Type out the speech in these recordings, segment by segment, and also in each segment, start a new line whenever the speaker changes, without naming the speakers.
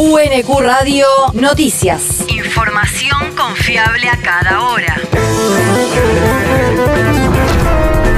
UNQ Radio Noticias.
Información confiable a cada hora.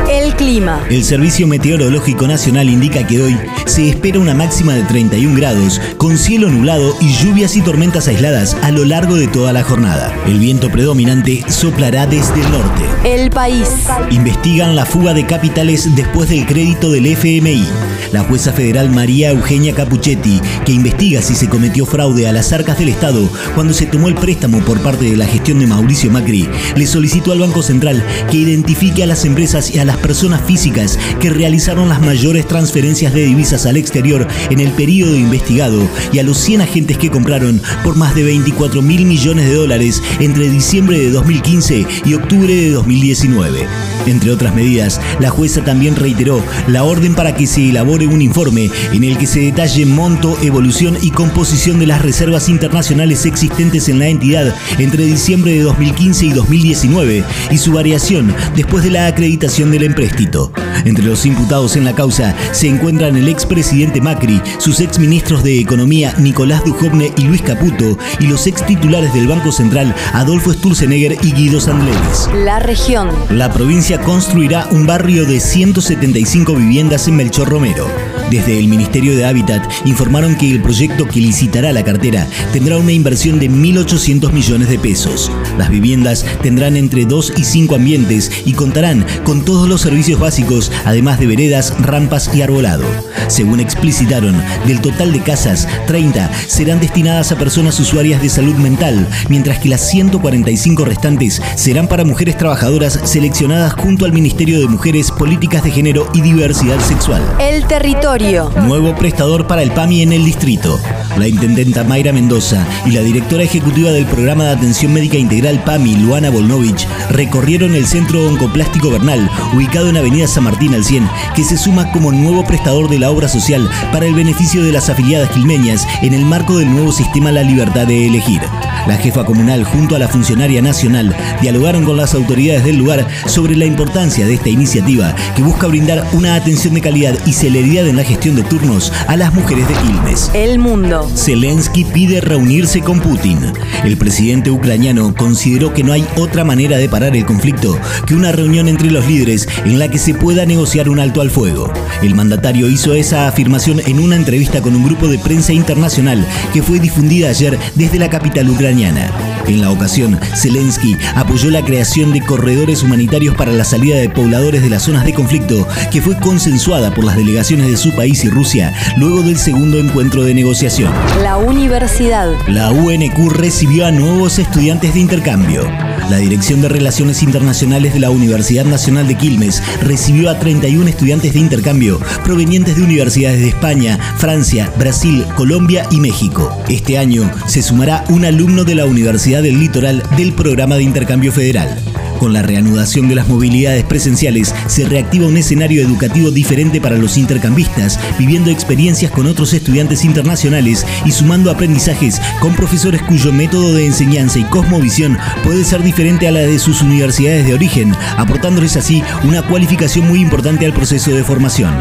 El clima.
El Servicio Meteorológico Nacional indica que hoy se espera una máxima de 31 grados, con cielo nublado y lluvias y tormentas aisladas a lo largo de toda la jornada. El viento predominante soplará desde el norte.
El país.
Investigan la fuga de capitales después del crédito del FMI. La jueza federal María Eugenia Capuchetti, que investiga si se cometió fraude a las arcas del Estado cuando se tomó el préstamo por parte de la gestión de Mauricio Macri, le solicitó al Banco Central que identifique a las empresas y a las personas físicas que realizaron las mayores transferencias de divisas al exterior en el periodo investigado y a los 100 agentes que compraron por más de 24 mil millones de dólares entre diciembre de 2015 y octubre de 2019. Entre otras medidas, la jueza también reiteró la orden para que se elabore un informe en el que se detalle monto, evolución y composición de las reservas internacionales existentes en la entidad entre diciembre de 2015 y 2019 y su variación después de la acreditación del empréstito. Entre los imputados en la causa se encuentran el expresidente Macri, sus exministros de Economía Nicolás Dujovne y Luis Caputo y los ex titulares del Banco Central Adolfo Sturzenegger y Guido Sandleris.
La región.
La provincia construirá un barrio de 175 viviendas en Melchor Romero. Desde el Ministerio de Hábitat informaron que el proyecto que licitará la cartera tendrá una inversión de 1.800 millones de pesos. Las viviendas tendrán entre 2 y 5 ambientes y contarán con todos los servicios básicos, además de veredas, rampas y arbolado. Según explicitaron, del total de casas, 30 serán destinadas a personas usuarias de salud mental, mientras que las 145 restantes serán para mujeres trabajadoras seleccionadas junto al Ministerio de Mujeres, Políticas de Género y Diversidad Sexual.
El territorio.
Nuevo prestador para el PAMI en el distrito. La intendenta Mayra Mendoza y la directora ejecutiva del programa de atención médica integral PAMI, Luana Volnovich, recorrieron el centro oncoplástico Bernal, ubicado en Avenida San Martín al 100, que se suma como nuevo prestador de la obra social para el beneficio de las afiliadas quilmeñas en el marco del nuevo sistema La Libertad de Elegir. La jefa comunal junto a la funcionaria nacional dialogaron con las autoridades del lugar sobre la importancia de esta iniciativa que busca brindar una atención de calidad y celeridad en la gestión de turnos a las mujeres de Quilmes.
El mundo.
Zelensky pide reunirse con Putin. El presidente ucraniano consideró que no hay otra manera de parar el conflicto que una reunión entre los líderes en la que se pueda negociar un alto al fuego. El mandatario hizo esa afirmación en una entrevista con un grupo de prensa internacional que fue difundida ayer desde la capital ucraniana. En la ocasión, Zelensky apoyó la creación de corredores humanitarios para la salida de pobladores de las zonas de conflicto, que fue consensuada por las delegaciones de su país y Rusia luego del segundo encuentro de negociación.
La universidad.
La UNQ recibió a nuevos estudiantes de intercambio. La Dirección de Relaciones Internacionales de la Universidad Nacional de Quilmes recibió a 31 estudiantes de intercambio provenientes de universidades de España, Francia, Brasil, Colombia y México. Este año se sumará un alumno de la Universidad del Litoral del programa de intercambio federal. Con la reanudación de las movilidades presenciales, se reactiva un escenario educativo diferente para los intercambistas, viviendo experiencias con otros estudiantes internacionales y sumando aprendizajes con profesores cuyo método de enseñanza y cosmovisión puede ser diferente a la de sus universidades de origen, aportándoles así una cualificación muy importante al proceso de formación.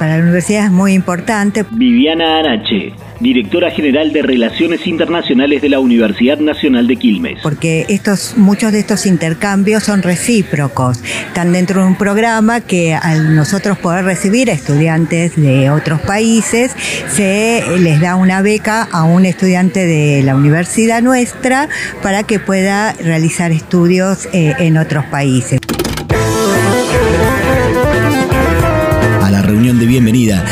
Para la universidad es muy importante.
Viviana Arache directora general de Relaciones Internacionales de la Universidad Nacional de Quilmes.
Porque estos, muchos de estos intercambios son recíprocos. Están dentro de un programa que al nosotros poder recibir a estudiantes de otros países, se les da una beca a un estudiante de la universidad nuestra para que pueda realizar estudios eh, en otros países.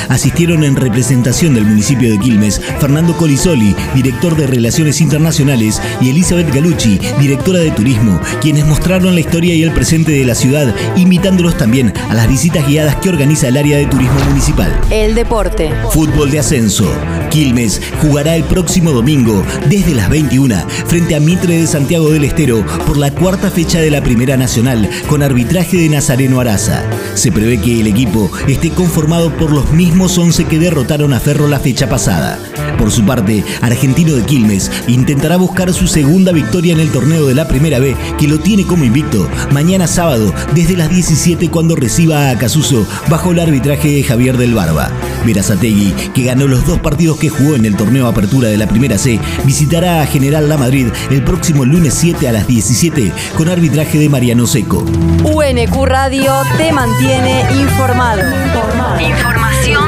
Asistieron en representación del municipio de Quilmes Fernando Colisoli, director de Relaciones Internacionales, y Elizabeth Galucci, directora de Turismo, quienes mostraron la historia y el presente de la ciudad, invitándolos también a las visitas guiadas que organiza el área de turismo municipal.
El deporte.
Fútbol de ascenso. Quilmes jugará el próximo domingo desde las 21 frente a Mitre de Santiago del Estero por la cuarta fecha de la Primera Nacional con arbitraje de Nazareno Araza. Se prevé que el equipo esté conformado por los mismos 11 que derrotaron a Ferro la fecha pasada. Por su parte, Argentino de Quilmes intentará buscar su segunda victoria en el torneo de la Primera B, que lo tiene como invicto, mañana sábado, desde las 17 cuando reciba a Casuso bajo el arbitraje de Javier del Barba. Verazategui, que ganó los dos partidos que jugó en el torneo Apertura de la Primera C, visitará a General La Madrid el próximo lunes 7 a las 17 con arbitraje de Mariano Seco.
UNQ Radio te mantiene informado.
Información